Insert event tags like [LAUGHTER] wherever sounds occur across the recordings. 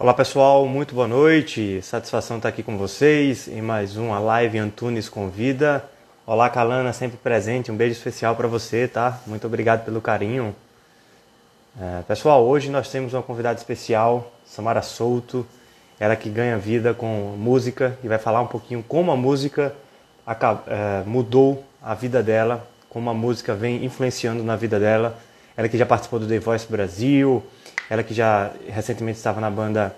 Olá pessoal, muito boa noite. Satisfação estar aqui com vocês em mais uma live Antunes Convida. Olá Calana, sempre presente. Um beijo especial para você, tá? Muito obrigado pelo carinho. É, pessoal, hoje nós temos uma convidada especial, Samara Souto. Ela que ganha vida com música e vai falar um pouquinho como a música é, mudou a vida dela, como a música vem influenciando na vida dela. Ela que já participou do The Voice Brasil, ela que já recentemente estava na banda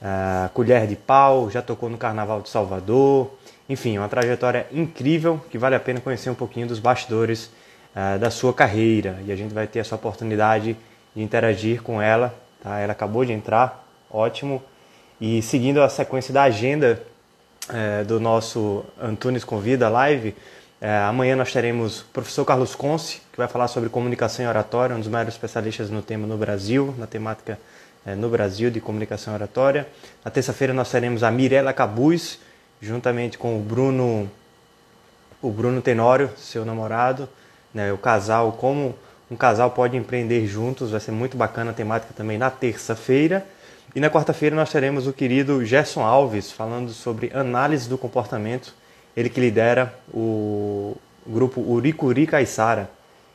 uh, Colher de Pau, já tocou no Carnaval de Salvador. Enfim, uma trajetória incrível que vale a pena conhecer um pouquinho dos bastidores uh, da sua carreira. E a gente vai ter essa oportunidade de interagir com ela. Tá? Ela acabou de entrar, ótimo. E seguindo a sequência da agenda uh, do nosso Antunes Convida Live, é, amanhã nós teremos o professor Carlos Conce, que vai falar sobre comunicação e oratória, um dos maiores especialistas no tema no Brasil, na temática é, no Brasil de comunicação e oratória. Na terça-feira nós teremos a Mirella Cabuz, juntamente com o Bruno, o Bruno Tenório, seu namorado, né, o casal, como um casal pode empreender juntos, vai ser muito bacana a temática também na terça-feira. E na quarta-feira nós teremos o querido Gerson Alves falando sobre análise do comportamento ele que lidera o grupo Uricuri Caissara,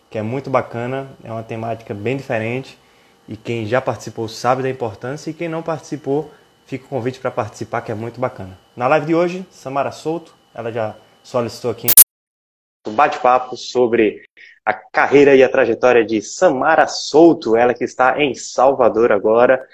que é muito bacana, é uma temática bem diferente e quem já participou sabe da importância e quem não participou, fica o convite para participar que é muito bacana. Na live de hoje, Samara Souto, ela já solicitou aqui um bate-papo sobre a carreira e a trajetória de Samara Souto, ela que está em Salvador agora.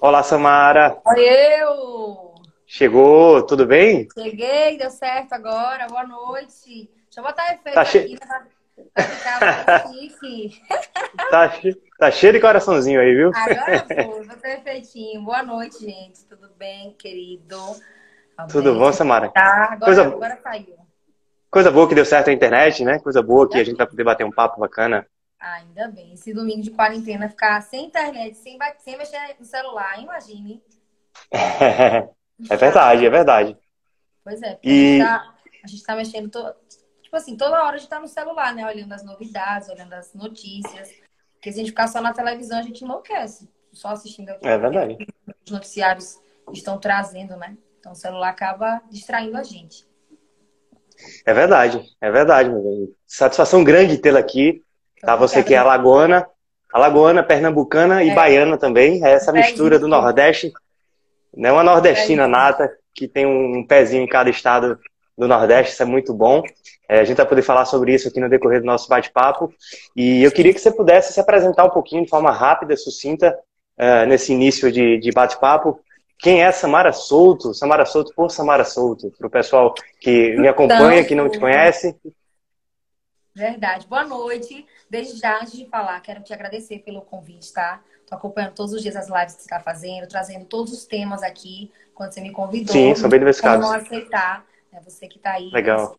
Olá, Samara! Oi, eu! Chegou, tudo bem? Cheguei, deu certo agora. Boa noite. Deixa eu botar efeito tá che... aqui né, pra ficar chique. [LAUGHS] tá, tá cheio de coraçãozinho aí, viu? Agora [LAUGHS] foi, vou ter efeitinho. Boa noite, gente. Tudo bem, querido? Tá tudo bem? bom, Samara? Tá, agora, Coisa... agora saiu. Coisa boa que deu certo a internet, né? Coisa boa que a gente vai poder bater um papo bacana. Ah, ainda bem. Esse domingo de quarentena ficar sem internet, sem, sem mexer no celular, imagine. [LAUGHS] É verdade, é verdade. Pois é, e... a gente tá, tá mexendo, to... tipo assim, toda hora a gente tá no celular, né? Olhando as novidades, olhando as notícias. Porque se a gente ficar só na televisão, a gente enlouquece. Só assistindo é verdade. os noticiários estão trazendo, né? Então o celular acaba distraindo a gente. É verdade, é verdade, meu bem. Satisfação grande tê-la aqui. Tá? Você que é alagoana, alagoana, pernambucana e é. baiana também. É essa mistura do Nordeste né? Uma nordestina nata, que tem um pezinho em cada estado do Nordeste, isso é muito bom. É, a gente vai poder falar sobre isso aqui no decorrer do nosso bate-papo. E eu queria que você pudesse se apresentar um pouquinho de forma rápida, sucinta, uh, nesse início de, de bate-papo. Quem é Samara Souto? Samara Souto por Samara Souto, para o pessoal que me acompanha, então, que não te conhece. Verdade. Boa noite. Desde já, antes de falar, quero te agradecer pelo convite, tá? Acompanhando todos os dias as lives que você está fazendo, trazendo todos os temas aqui, quando você me convidou. Sim, são bem diversificados. Como não aceitar, né? Você que está aí. Legal.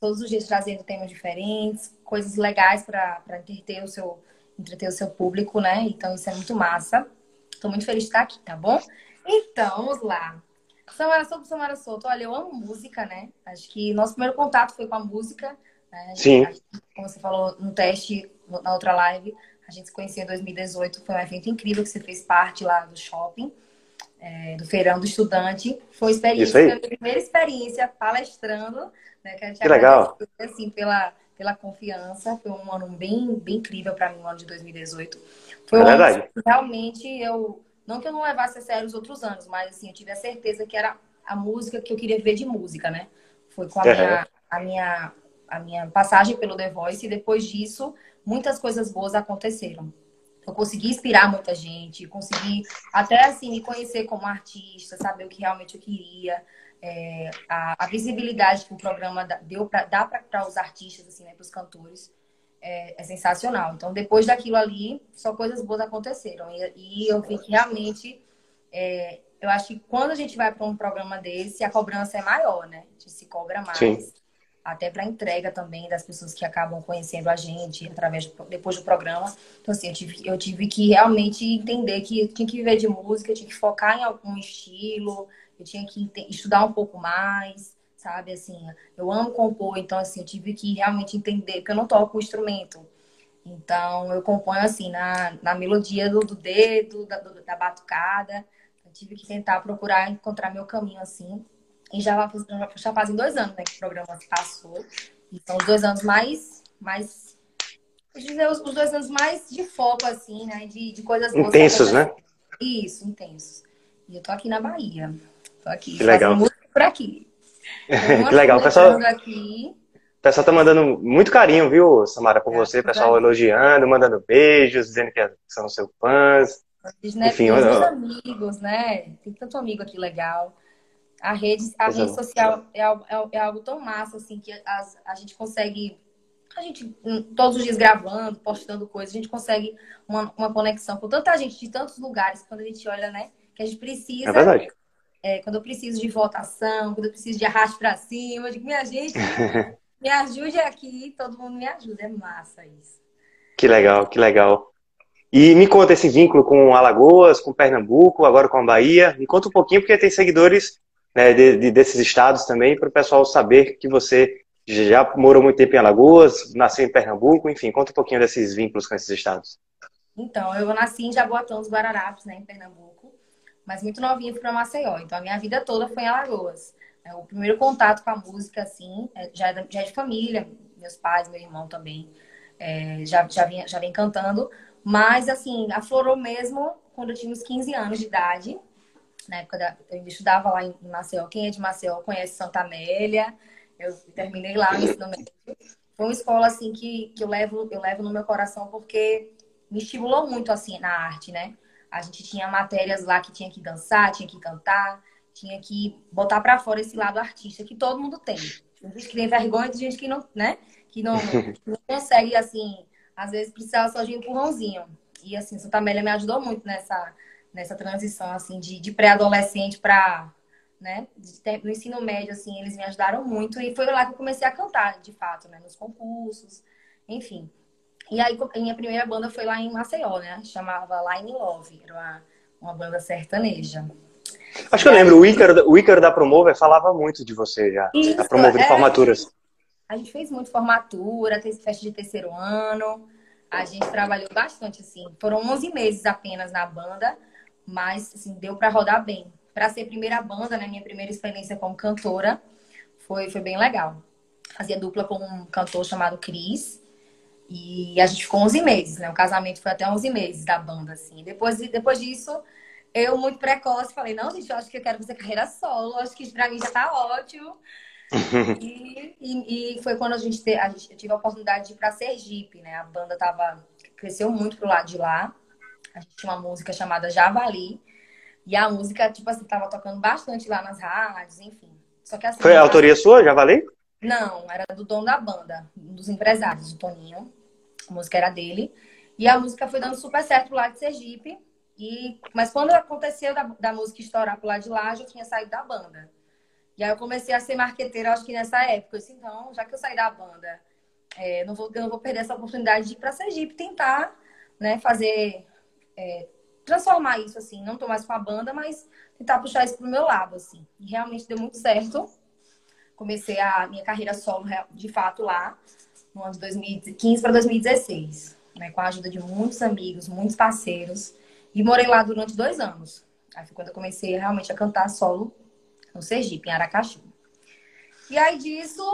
Todos os dias trazendo temas diferentes, coisas legais para entreter o seu entreter o seu público, né? Então isso é muito massa. Estou muito feliz de estar aqui, tá bom? Então, vamos lá. Samara sobre Samara Souto. Olha, eu amo música, né? Acho que nosso primeiro contato foi com a música. Né? Sim. Como você falou no teste, na outra live, a gente se conheceu em 2018, foi um evento incrível que você fez parte lá do shopping, é, do Feirão do Estudante. Foi experiência, foi a primeira experiência palestrando, né? Que, que legal. Assim, pela, pela confiança. Foi um ano bem, bem incrível para mim, o ano de 2018. Foi é um verdade. ano que realmente eu. Não que eu não levasse a sério os outros anos, mas assim, eu tive a certeza que era a música que eu queria ver de música, né? Foi com a, minha, a minha, a minha passagem pelo The Voice e depois disso muitas coisas boas aconteceram. Eu consegui inspirar muita gente, consegui até assim me conhecer como artista, saber o que realmente eu queria, é, a, a, visibilidade que o programa deu pra, dá para os artistas, assim, né, para os cantores, é, é, sensacional. Então, depois daquilo ali, só coisas boas aconteceram. E, e eu vi que realmente, é, eu acho que quando a gente vai para um programa desse, a cobrança é maior, né? A gente se cobra mais. Sim até para entrega também das pessoas que acabam conhecendo a gente através depois do programa. Então, assim, eu tive, eu tive que realmente entender que eu tinha que viver de música, eu tinha que focar em algum estilo, eu tinha que estudar um pouco mais, sabe? Assim, eu amo compor, então, assim, eu tive que realmente entender que eu não toco o instrumento. Então, eu componho assim, na, na melodia do, do dedo, da, do, da batucada. Eu tive que tentar procurar encontrar meu caminho assim. E já, já fazem dois anos né, que o programa passou. E são os dois anos mais, mais dizer, os, dois anos mais de foco, assim, né? De, de coisas. Intensos, né? Isso, intensos. E eu tô aqui na Bahia. Tô aqui. Que legal. por aqui. [LAUGHS] que legal. O pessoal, aqui. o pessoal tá mandando muito carinho, viu, Samara, por é, você. O pessoal elogiando, mandando beijos, dizendo que são seus fãs. Né, Enfim, eu... amigos, né? Tem tanto amigo aqui legal. A rede, a rede social é, é, é, algo tão massa, assim, que a, a gente consegue a gente, hum, todos os dias gravando, postando coisas, a gente consegue uma, uma conexão com tanta gente de tantos lugares, quando a gente olha, né? Que a gente precisa. É verdade. É, quando eu preciso de votação, quando eu preciso de arraste para cima, eu digo, minha gente, [LAUGHS] me ajude aqui, todo mundo me ajuda. É massa isso. Que legal, que legal. E me conta esse vínculo com Alagoas, com Pernambuco, agora com a Bahia. Me conta um pouquinho, porque tem seguidores né, de, de, desses estados também, para o pessoal saber que você já morou muito tempo em Alagoas, nasceu em Pernambuco, enfim, conta um pouquinho desses vínculos com esses estados. Então, eu nasci em Jaboatão dos Guararapes, né, em Pernambuco, mas muito novinha fui para Maceió, então a minha vida toda foi em Alagoas. É, o primeiro contato com a música, assim, é, já, é, já é de família, meus pais, meu irmão também, é, já, já, vinha, já vem cantando, mas, assim, aflorou mesmo quando eu tinha uns 15 anos de idade, na época da, eu estudava lá em Maceió, quem é de Maceió conhece Santa Amélia, eu terminei lá no ensino médio. Foi uma escola, assim, que, que eu, levo, eu levo no meu coração porque me estimulou muito, assim, na arte, né? A gente tinha matérias lá que tinha que dançar, tinha que cantar, tinha que botar para fora esse lado artista que todo mundo tem. Tem gente que tem vergonha, tem gente que não, né? Que não, [LAUGHS] que não consegue, assim, às vezes precisava só de um empurrãozinho. E, assim, Santa Amélia me ajudou muito nessa, nessa transição, assim, de, de pré-adolescente para né? No ensino médio, assim, eles me ajudaram muito. E foi lá que eu comecei a cantar, de fato, né? Nos concursos, enfim. E aí, minha primeira banda foi lá em Maceió, né? Chamava Line Love. Era uma, uma banda sertaneja. Acho que eu lembro, o Ícaro, o Ícaro da Promover falava muito de você já. Isso, a Promover de é, formaturas. A gente fez muito formatura, fez festa de terceiro ano. A gente trabalhou bastante, assim. Foram 11 meses apenas na banda, mas, assim, deu para rodar bem para ser primeira banda, né? Minha primeira experiência como cantora foi, foi bem legal. Fazia dupla com um cantor chamado Cris. E a gente ficou 11 meses, né? O casamento foi até 11 meses da banda, assim. Depois, depois disso, eu, muito precoce, falei: não, gente, eu acho que eu quero fazer carreira solo. Acho que pra mim já tá ótimo. [LAUGHS] e, e, e, foi quando a gente, te, a gente eu tive a oportunidade de ir pra Sergipe, né? A banda tava, cresceu muito pro lado de lá. A gente tinha uma música chamada Javali, e a música, tipo assim, tava tocando bastante lá nas rádios, enfim. Só que assim. Foi a autoria sua, já valeu? Não, era do dono da banda, um dos empresários, o Toninho. A música era dele. E a música foi dando super certo lá de Sergipe. E... Mas quando aconteceu da, da música estourar pro lado de lá, eu já tinha saído da banda. E aí eu comecei a ser marqueteira, acho que nessa época. Eu disse, então, já que eu saí da banda, é, não vou, eu não vou perder essa oportunidade de ir para Sergipe tentar né, fazer é, transformar isso, assim, não tô mais com a banda, mas tentar puxar isso pro meu lado, assim. E realmente deu muito certo. Comecei a minha carreira solo, de fato, lá, no ano de 2015 para 2016, né? Com a ajuda de muitos amigos, muitos parceiros. E morei lá durante dois anos. Aí foi quando eu comecei realmente a cantar solo no Sergipe, em Aracaju. E aí disso,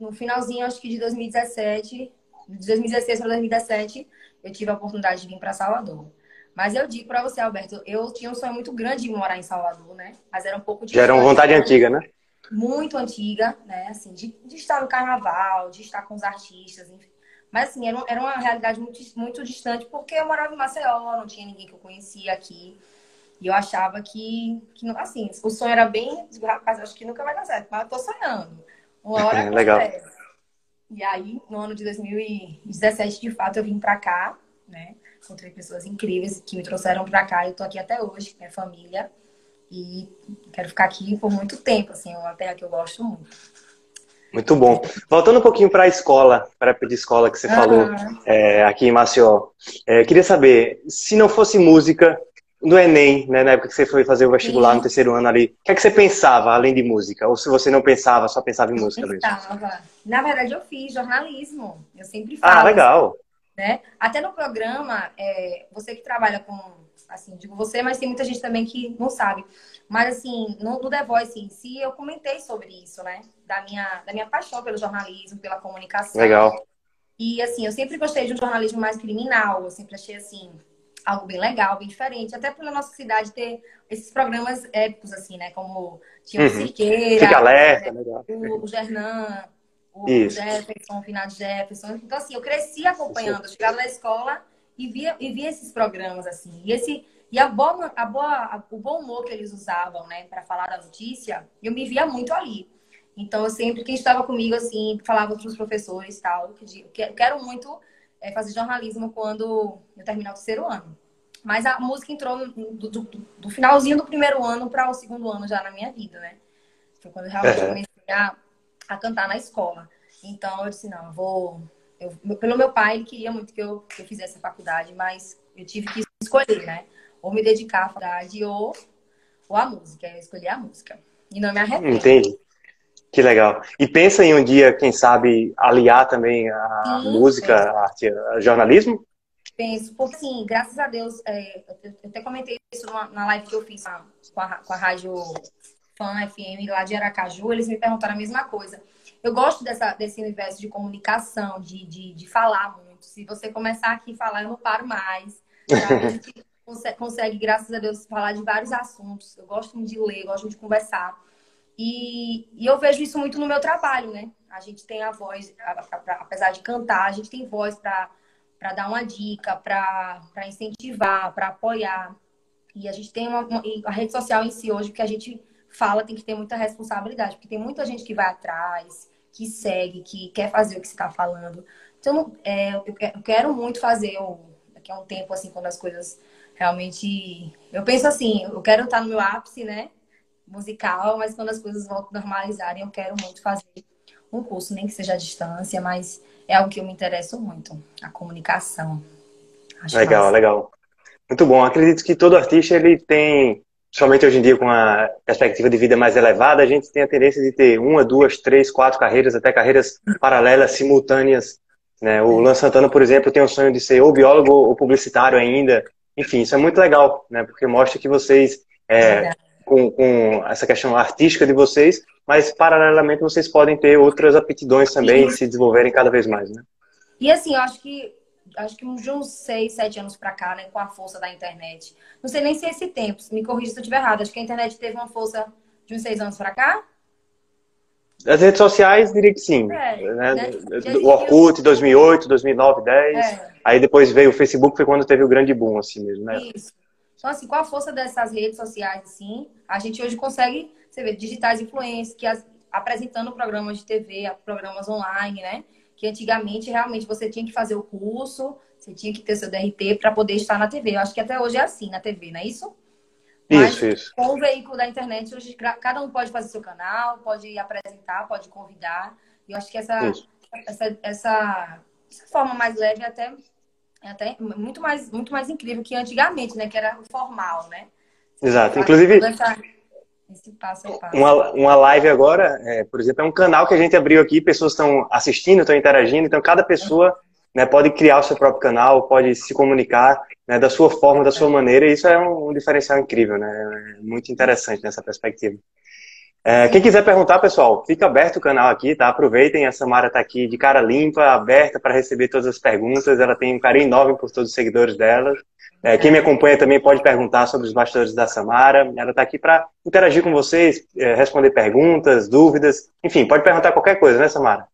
no finalzinho, acho que de 2017, de 2016 para 2017, eu tive a oportunidade de vir para Salvador. Mas eu digo para você, Alberto, eu tinha um sonho muito grande de morar em Salvador, né? Mas era um pouco de. Já era uma vontade antiga, né? Muito antiga, né? Assim, de, de estar no carnaval, de estar com os artistas, enfim. Mas, assim, era, era uma realidade muito, muito distante, porque eu morava em Maceió, não tinha ninguém que eu conhecia aqui. E eu achava que, que assim, o sonho era bem. Rapaz, acho que nunca vai dar certo, mas eu tô sonhando. Uma hora [LAUGHS] Legal. E aí, no ano de 2017, de fato, eu vim pra cá, né? Encontrei pessoas incríveis que me trouxeram para cá. Eu tô aqui até hoje, minha família. E quero ficar aqui por muito tempo, assim, é uma terra que eu gosto muito. Muito bom. Voltando um pouquinho para a escola, para a época de escola que você falou é, aqui em Maceió. É, queria saber, se não fosse música, no Enem, né, na época que você foi fazer o vestibular Sim. no terceiro ano ali, o que é que você pensava além de música? Ou se você não pensava, só pensava em música eu pensava. Na verdade, eu fiz jornalismo. Eu sempre ah, falo. Ah, legal. Né? Até no programa, é, você que trabalha com, assim, digo você, mas tem muita gente também que não sabe. Mas, assim, no, no The Voice em si, eu comentei sobre isso, né? Da minha, da minha paixão pelo jornalismo, pela comunicação. Legal. E, assim, eu sempre gostei de um jornalismo mais criminal. Eu sempre achei, assim, algo bem legal, bem diferente. Até pela nossa cidade ter esses programas épicos, assim, né? Como tinha o uhum. Cirqueira, Fica alerta, né? o, o Gernan, Isso. Jefferson, o Finado Jefferson. Então, assim, eu cresci acompanhando. Eu chegava na escola e via, e via esses programas, assim. E, esse, e a boa, a boa, a, o bom humor que eles usavam, né, para falar da notícia, eu me via muito ali. Então, eu sempre, quem estava comigo, assim, falava para os professores e tal, que eu quero muito é, fazer jornalismo quando eu terminar o terceiro ano. Mas a música entrou do, do, do finalzinho do primeiro ano para o segundo ano já na minha vida, né? Foi quando eu realmente comecei a, a cantar na escola. Então eu disse, não, eu vou. Eu, pelo meu pai, ele queria muito que eu, que eu fizesse a faculdade, mas eu tive que escolher, né? Ou me dedicar à faculdade ou, ou à música. Eu escolhi a música. E não me arrependo. Entendi. Que legal. E pensa em um dia, quem sabe, aliar também a Sim, música, a arte, a jornalismo? Penso, porque sim, graças a Deus, é, eu até comentei isso na live que eu fiz com a, com a rádio Fan FM lá de Aracaju, eles me perguntaram a mesma coisa. Eu gosto dessa, desse universo de comunicação, de, de, de falar muito. Se você começar aqui a falar, eu não paro mais. A gente consegue, consegue, graças a Deus, falar de vários assuntos. Eu gosto de ler, gosto de conversar. E, e eu vejo isso muito no meu trabalho, né? A gente tem a voz, apesar de cantar, a gente tem voz para dar uma dica, para incentivar, para apoiar. E a gente tem uma, uma, a rede social em si hoje, que a gente fala, tem que ter muita responsabilidade, porque tem muita gente que vai atrás, que segue, que quer fazer o que você está falando. Então, é, eu quero muito fazer daqui a um tempo, assim, quando as coisas realmente. Eu penso assim, eu quero estar no meu ápice, né? musical, mas quando as coisas voltam a normalizarem, eu quero muito fazer um curso, nem que seja à distância, mas é algo que eu me interesso muito, a comunicação. Acho legal, massa. legal. Muito bom. Acredito que todo artista ele tem, somente hoje em dia com a perspectiva de vida mais elevada, a gente tem a tendência de ter uma, duas, três, quatro carreiras, até carreiras paralelas, simultâneas. Né? O Lan Santana, por exemplo, tem o sonho de ser ou biólogo ou publicitário ainda. Enfim, isso é muito legal, né? Porque mostra que vocês é, com, com essa questão artística de vocês, mas paralelamente vocês podem ter outras aptidões também e se desenvolverem cada vez mais, né? E assim, eu acho que acho que de uns seis, sete anos para cá, né, com a força da internet. Não sei nem se é esse tempo, me corrija se eu estiver errado. Acho que a internet teve uma força de uns seis anos para cá. As redes sociais, diria que sim. É, né? Né? O Orkut, 2008, 2009, 10. É. Aí depois veio o Facebook, foi quando teve o grande boom, assim mesmo, né? Isso. Então, assim, com a força dessas redes sociais, assim, a gente hoje consegue, você vê, digitais influências, que as, apresentando programas de TV, programas online, né? Que antigamente, realmente, você tinha que fazer o curso, você tinha que ter seu DRT para poder estar na TV. Eu acho que até hoje é assim na TV, não é isso? Mas, isso, isso. Com o veículo da internet, hoje cada um pode fazer seu canal, pode apresentar, pode convidar. E eu acho que essa, essa, essa, essa forma mais leve até é até muito mais, muito mais incrível que antigamente, né? Que era formal, né? Exato. Inclusive, essa, esse passo a passo. Uma, uma live agora, é, por exemplo, é um canal que a gente abriu aqui, pessoas estão assistindo, estão interagindo, então cada pessoa né, pode criar o seu próprio canal, pode se comunicar né, da sua forma, da sua maneira, e isso é um, um diferencial incrível, né? É muito interessante nessa perspectiva. É, quem quiser perguntar, pessoal, fica aberto o canal aqui, tá? Aproveitem, a Samara está aqui de cara limpa, aberta para receber todas as perguntas. Ela tem um carinho enorme por todos os seguidores dela. É, quem me acompanha também pode perguntar sobre os bastidores da Samara. Ela está aqui para interagir com vocês, é, responder perguntas, dúvidas. Enfim, pode perguntar qualquer coisa, né, Samara?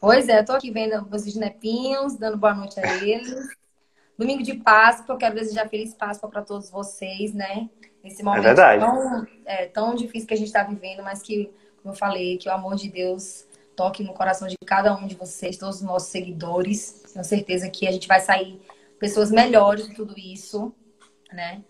Pois é, estou aqui vendo os nepinhos, dando boa noite a [LAUGHS] eles. Domingo de Páscoa, eu quero desejar feliz Páscoa para todos vocês, né? Nesse momento é tão, é, tão difícil que a gente está vivendo, mas que, como eu falei, que o amor de Deus toque no coração de cada um de vocês, todos os nossos seguidores. Tenho certeza que a gente vai sair pessoas melhores de tudo isso, né?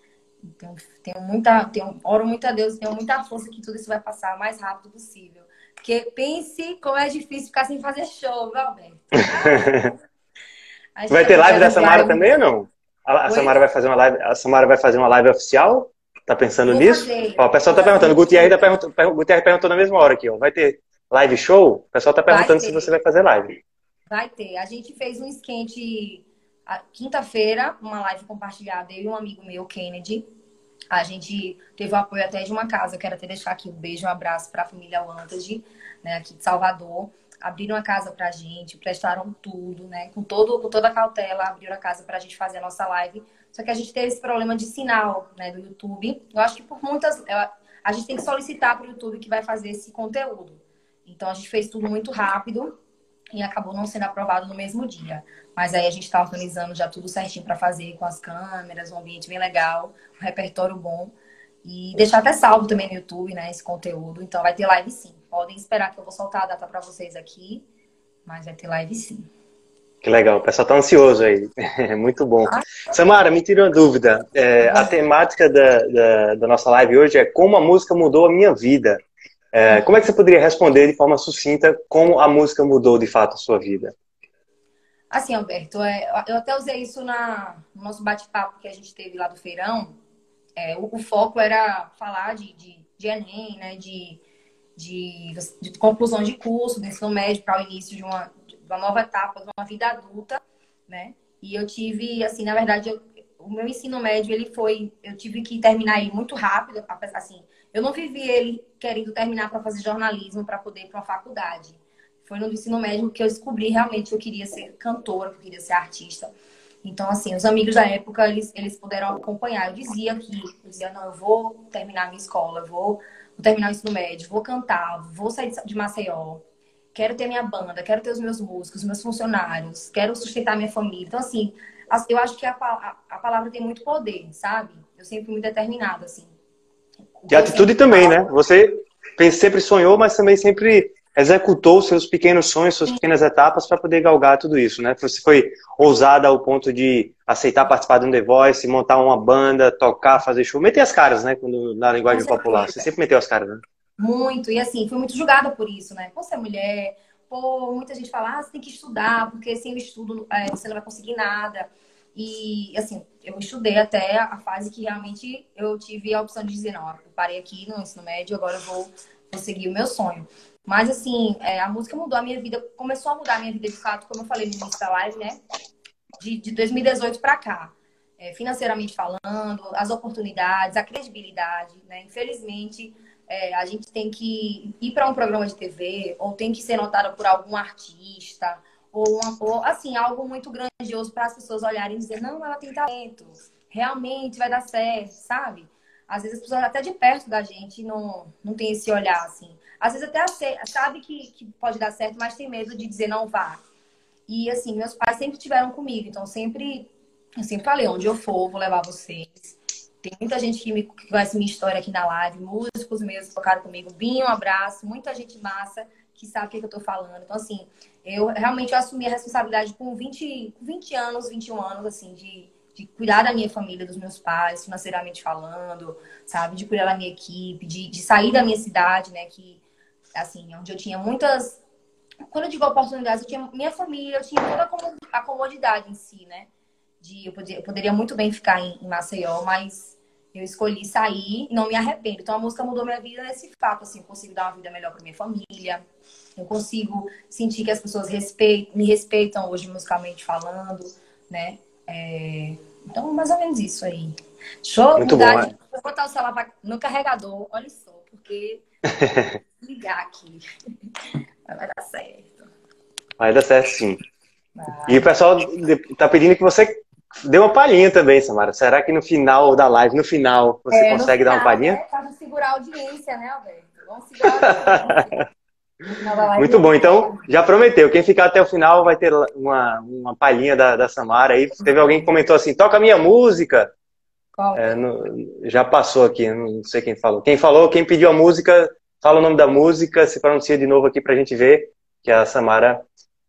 Tenho, tenho muita, tenho, oro muito a Deus, tenho muita força que tudo isso vai passar o mais rápido possível. Porque pense como é difícil ficar sem fazer show, viu, Alberto? [LAUGHS] vai ter live da Samara também ou não? A, a Samara vai fazer uma live, a Samara vai fazer uma live oficial? Tá pensando Vou nisso? Ó, o pessoal tá perguntando. O Gutierrez, tá perguntando, perguntou na mesma hora aqui, ó. Vai ter live show? O pessoal tá perguntando se você vai fazer live. Vai ter. A gente fez um esquente quinta-feira, uma live compartilhada, eu e um amigo meu, Kennedy. A gente teve o apoio até de uma casa. Quero até deixar aqui um beijo, um abraço para a família Wantage, né, aqui de Salvador. Abriram a casa pra gente, prestaram tudo, né? Com, todo, com toda a cautela, abriram a casa pra gente fazer a nossa live. Só que a gente teve esse problema de sinal, né, do YouTube. Eu acho que por muitas. A gente tem que solicitar para o YouTube que vai fazer esse conteúdo. Então a gente fez tudo muito rápido e acabou não sendo aprovado no mesmo dia. Mas aí a gente está organizando já tudo certinho para fazer com as câmeras, um ambiente bem legal, um repertório bom. E deixar até salvo também no YouTube, né, esse conteúdo. Então vai ter live sim. Podem esperar que eu vou soltar a data para vocês aqui, mas vai ter live sim. Que legal, o pessoal tá ansioso aí. [LAUGHS] Muito bom. Ah, Samara, me tira uma dúvida. É, a temática da, da, da, nossa live hoje é como a música mudou a minha vida. É, como é que você poderia responder de forma sucinta como a música mudou de fato a sua vida? Assim, Alberto, é, eu até usei isso na, no nosso bate-papo que a gente teve lá do feirão. É, o, o, foco era falar de, de, de Enem, né, de, de, de conclusão de curso, do ensino médio para o início de uma, de uma nova etapa, de uma vida adulta, né? E eu tive, assim, na verdade, eu, o meu ensino médio, ele foi, eu tive que terminar ele muito rápido, assim, eu não vivi ele querendo terminar para fazer jornalismo, para poder ir para uma faculdade. Foi no ensino médio que eu descobri realmente que eu queria ser cantora, que eu queria ser artista. Então, assim, os amigos da época, eles, eles puderam acompanhar. Eu dizia que, eu dizia, não, eu vou terminar minha escola, eu vou, vou terminar o ensino médio, vou cantar, vou sair de Maceió, quero ter minha banda, quero ter os meus músicos, os meus funcionários, quero sustentar minha família. Então, assim, eu acho que a, a, a palavra tem muito poder, sabe? Eu sempre fui muito determinada, assim. E atitude também, né? Você sempre sonhou, mas também sempre executou seus pequenos sonhos, suas pequenas etapas para poder galgar tudo isso, né? Você foi ousada ao ponto de aceitar participar de um The Voice, montar uma banda, tocar, fazer show, meter as caras, né? Quando, na linguagem popular. Você sempre meteu as caras, né? Muito. E assim, fui muito julgada por isso, né? Por ser mulher, pô, muita gente fala, ah, você tem que estudar, porque sem o estudo é, você não vai conseguir nada. E, assim, eu estudei até a fase que realmente eu tive a opção de dizer, não, eu parei aqui no ensino médio, agora eu vou, vou seguir o meu sonho. Mas, assim, é, a música mudou a minha vida, começou a mudar a minha vida de fato, como eu falei no início da live, né? De, de 2018 para cá. É, financeiramente falando, as oportunidades, a credibilidade, né? Infelizmente, é, a gente tem que ir para um programa de TV ou tem que ser notada por algum artista ou, uma, ou assim, algo muito grandioso para as pessoas olharem e dizer, não, ela tem talento, realmente vai dar certo, sabe? Às vezes as pessoas até de perto da gente não, não tem esse olhar, assim. Às vezes até sabe que, que pode dar certo, mas tem medo de dizer não vá. E assim, meus pais sempre tiveram comigo, então sempre, eu sempre falei, onde eu for, vou levar vocês. Tem muita gente que, me, que conhece minha história aqui na live, músicos mesmo tocaram comigo. Binho, um abraço, muita gente massa que sabe o que, que eu tô falando. Então, assim, eu realmente assumi a responsabilidade com 20, 20 anos, 21 anos, assim, de, de cuidar da minha família, dos meus pais, financeiramente falando, sabe? De cuidar da minha equipe, de, de sair da minha cidade, né? Que, assim, onde eu tinha muitas. Quando eu digo oportunidades, eu tinha minha família, eu tinha toda a comodidade em si, né? De, eu, podia, eu poderia muito bem ficar em, em Maceió, mas eu escolhi sair e não me arrependo. Então a música mudou minha vida nesse fato, assim, eu consigo dar uma vida melhor para minha família. Eu consigo sentir que as pessoas respeitam, me respeitam hoje musicalmente falando, né? É... Então, mais ou menos isso aí. Eu Muito mudar bom, de... Vou botar o celular no carregador, olha só, porque [LAUGHS] ligar aqui. Vai dar certo. Vai dar certo sim. E o pessoal tá pedindo que você Deu uma palhinha também, Samara. Será que no final da live, no final, você é, consegue final, dar uma palhinha? Né? Pra segurar a audiência, né, Alberto? Vamos segurar a audiência. Muito bom, então já prometeu. Quem ficar até o final vai ter uma, uma palhinha da, da Samara aí. Teve alguém que comentou assim: toca minha música. Qual? É, no, já passou aqui, não sei quem falou. Quem falou, quem pediu a música, fala o nome da música, se pronuncia de novo aqui pra gente ver que a Samara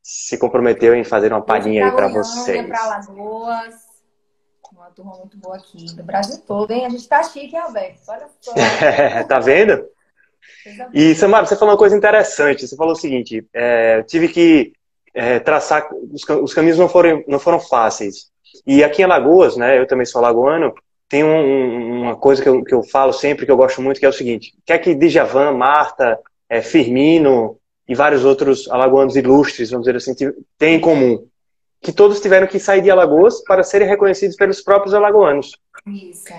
se comprometeu em fazer uma palhinha aí para vocês. Para Lagoas, uma turma muito boa aqui, do Brasil todo, hein? A gente tá chique, hein, Alberto? Olha só. [LAUGHS] tá vendo? E, Samara, você falou uma coisa interessante. Você falou o seguinte: é, eu tive que é, traçar, os, os, caminhos não foram, não foram fáceis. E aqui em Alagoas, né, eu também sou lagoano, tem um, uma coisa que eu, que eu falo sempre, que eu gosto muito, que é o seguinte: quer que Djavan, Marta, é, Firmino, e vários outros alagoanos ilustres, vamos dizer assim, têm em comum. que todos tiveram que sair de Alagoas para serem reconhecidos pelos próprios alagoanos. Isso.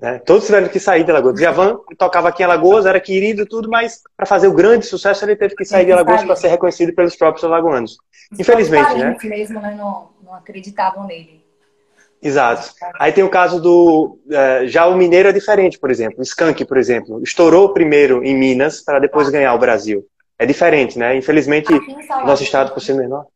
Né? Todos tiveram que sair de Alagoas. Djavan tocava aqui em Alagoas, era querido tudo, mas para fazer o grande sucesso ele teve que sair de Alagoas para ser reconhecido pelos próprios alagoanos. Os Infelizmente, né? mesmo né, não, não acreditavam nele. Exato. Aí tem o caso do. Uh, já o mineiro é diferente, por exemplo. O Skank, por exemplo, estourou primeiro em Minas para depois ganhar o Brasil. É diferente, né? Infelizmente, nosso estado, por ser menor.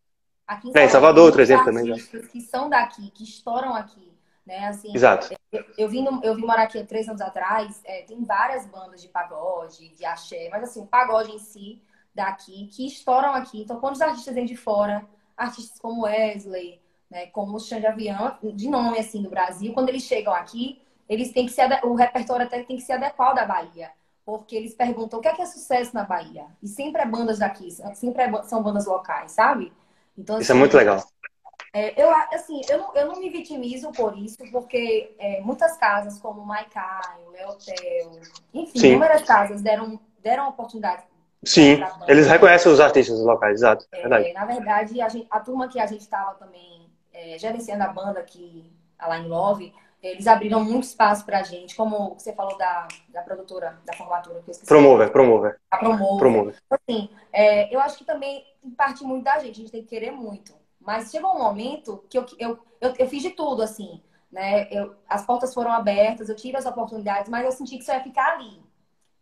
Aqui em Salvador, é, em Salvador outro exemplo também. Já. que são daqui, que estouram aqui. Né? Assim, Exato. Eu, eu, vim, eu vim morar aqui há três anos atrás, é, tem várias bandas de pagode, de axé, mas assim, o pagode em si, daqui, que estouram aqui. Então, quando os artistas vêm de fora, artistas como Wesley, né, como o Xande Avião, de nome assim do Brasil, quando eles chegam aqui, eles têm que se o repertório até tem que se adequar ao da Bahia, porque eles perguntam o que é que é sucesso na Bahia e sempre é bandas daqui, sempre é, são bandas locais, sabe? Então assim, isso é muito legal. É, eu assim, eu não, eu não me vitimizo por isso, porque é, muitas casas como o Maicai, o Leotel, enfim, Sim. inúmeras casas deram deram oportunidade Sim, eles reconhecem os artistas locais, exato. É, verdade. Na verdade, a, gente, a turma que a gente estava também é, gerenciando a banda aqui, lá em Love, eles abriram muito espaço pra gente, como você falou da, da produtora da formatura que eu esqueci. Promover, promover. A promover. promover. Então, assim, é, eu acho que também parte muito da gente, a gente tem que querer muito. Mas chegou um momento que eu, eu, eu, eu fiz de tudo, assim, né? Eu, as portas foram abertas, eu tive as oportunidades, mas eu senti que isso ia ficar ali.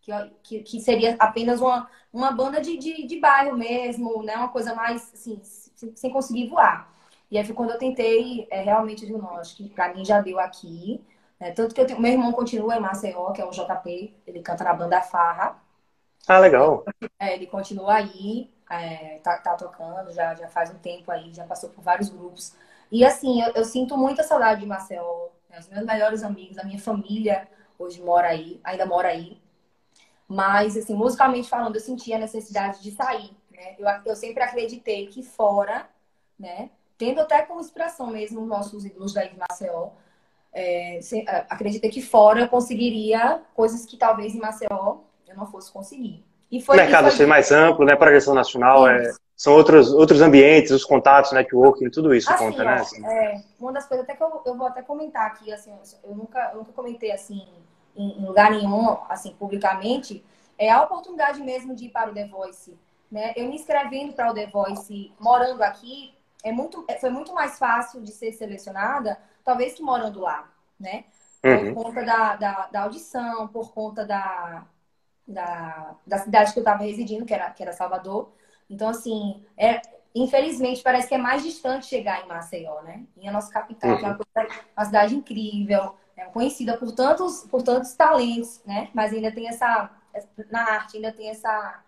Que, que, que seria apenas uma, uma banda de, de, de bairro mesmo, né? Uma coisa mais, assim, sem, sem conseguir voar. E aí foi quando eu tentei, é, realmente, não, acho que pra mim já deu aqui. Né? Tanto que eu tenho, meu irmão continua em Maceió, que é o JP, ele canta na banda Farra. Ah, legal. É, ele continua aí, é, tá, tá, tocando, já, já faz um tempo aí, já passou por vários grupos. E assim, eu, eu sinto muita saudade de Maceió. Né? Os meus melhores amigos, a minha família hoje mora aí, ainda mora aí. Mas, assim, musicalmente falando, eu senti a necessidade de sair. Né? Eu, eu sempre acreditei que fora, né? Tendo até como inspiração mesmo os nossos ídolos da Maceió. É, é, acreditei que fora eu conseguiria coisas que talvez em Maceió eu não fosse conseguir. E foi, o mercado foi... ser mais amplo, né? Projeção nacional, é, são outros, outros ambientes, os contatos, networking, tudo isso assim, conta, né? Assim. É, uma das coisas até que eu, eu vou até comentar aqui, assim, eu nunca, eu nunca comentei assim em, em lugar nenhum, assim, publicamente, é a oportunidade mesmo de ir para o The Voice. Né? Eu me inscrevendo para o The Voice, morando aqui, é muito, é, foi muito mais fácil de ser selecionada, talvez que morando lá, né? Por uhum. conta da, da, da, audição, por conta da, da, da cidade que eu estava residindo, que era, que era Salvador. Então, assim, é, infelizmente, parece que é mais distante chegar em Maceió, né? Em a nossa capital, uhum. que é uma, uhum. uma cidade incrível, é conhecida por tantos, por tantos talentos, né? Mas ainda tem essa, na arte, ainda tem essa,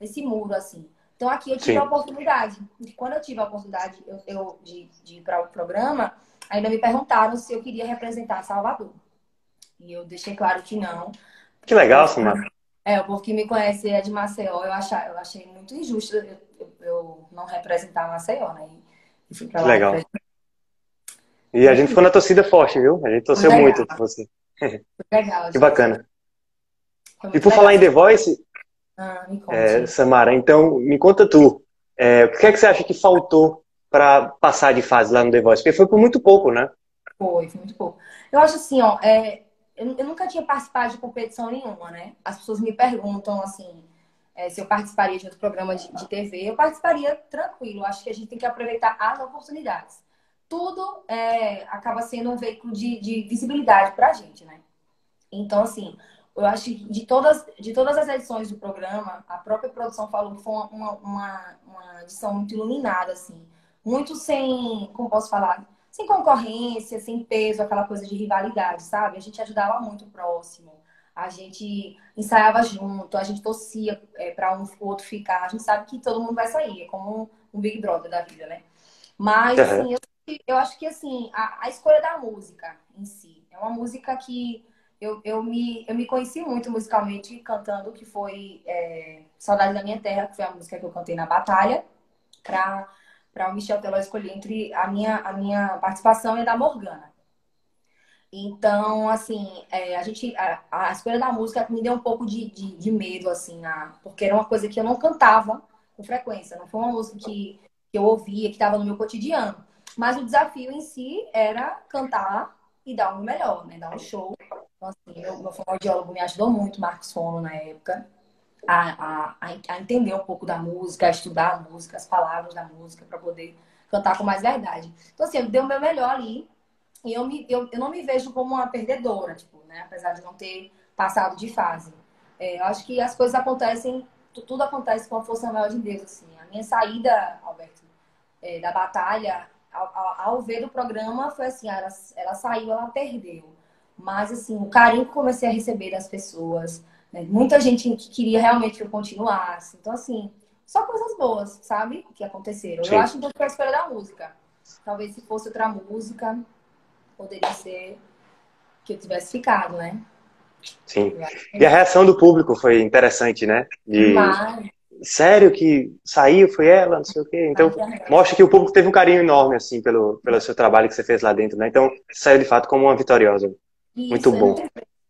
esse muro, assim. Então aqui eu tive Sim. a oportunidade. E quando eu tive a oportunidade eu, eu de, de ir para o programa, ainda me perguntaram se eu queria representar Salvador. E eu deixei claro que não. Que legal, Samara. É, o povo que me conhece é de Maceió, eu, achei, eu achei muito injusto eu, eu, eu não representar Maceió, né? E fui pra lá. Legal. E a gente ficou na torcida forte, viu? A gente torceu muito por você. Legal. [LAUGHS] que bacana. E por legal. falar em The Voice, ah, me É, Samara, então me conta tu, é, o que é que você acha que faltou para passar de fase lá no The Voice? Porque foi por muito pouco, né? Foi, foi muito pouco. Eu acho assim, ó, é, eu, eu, nunca tinha participado de competição nenhuma, né? As pessoas me perguntam assim, é, se eu participaria de outro programa de, de TV, eu participaria tranquilo. Acho que a gente tem que aproveitar as oportunidades. Tudo é, acaba sendo um veículo de, de visibilidade para a gente, né? Então, assim, eu acho que de todas, de todas as edições do programa, a própria produção falou que foi uma, uma, uma edição muito iluminada, assim. Muito sem, como posso falar, sem concorrência, sem peso, aquela coisa de rivalidade, sabe? A gente ajudava muito o próximo. A gente ensaiava junto, a gente torcia é, para um o outro ficar. A gente sabe que todo mundo vai sair, é como um, Big Brother da vida, né? Mas, assim, eu, eu acho que, assim, a, a escolha da música em si é uma música que eu, eu, me, eu me conheci muito musicalmente cantando, que foi é, Saudade da Minha Terra, que foi a música que eu cantei na batalha, para o Michel Teló escolher entre a minha, a minha participação e a da Morgana. Então, assim, é, a gente. A, a, escolha da música me deu um pouco de, de, de medo, assim, na, porque era uma coisa que eu não cantava com frequência. Não foi uma música que, que eu ouvia, que estava no meu cotidiano. Mas o desafio em si era cantar e dar o melhor, né? Dar um show. Então, assim, meu, meu fonoaudiólogo me ajudou muito, Marcos Fono, na época, a, a, a entender um pouco da música, a estudar a música, as palavras da música, para poder cantar com mais verdade. Então, assim, eu dei o meu melhor ali. E eu, me, eu, eu não me vejo como uma perdedora, tipo, né? Apesar de não ter passado de fase. É, eu acho que as coisas acontecem, tudo acontece com a força maior de Deus, assim. A minha saída, Alberto, é, da batalha, ao, ao, ao, ver o programa, foi assim, ela, ela saiu, ela perdeu. Mas, assim, o carinho que comecei a receber das pessoas, né? muita gente que queria realmente que eu continuasse. Então, assim, só coisas boas, sabe? Que aconteceram. Sim. Eu acho que foi a escolha da música. Talvez se fosse outra música, poderia ser que eu tivesse ficado, né? Sim. E a reação do público foi interessante, né? De... Mas... Sério que saiu, foi ela, não sei o quê. Então, mostra que o público teve um carinho enorme, assim, pelo, pelo seu trabalho que você fez lá dentro, né? Então, saiu de fato como uma vitoriosa. Isso, Muito bom.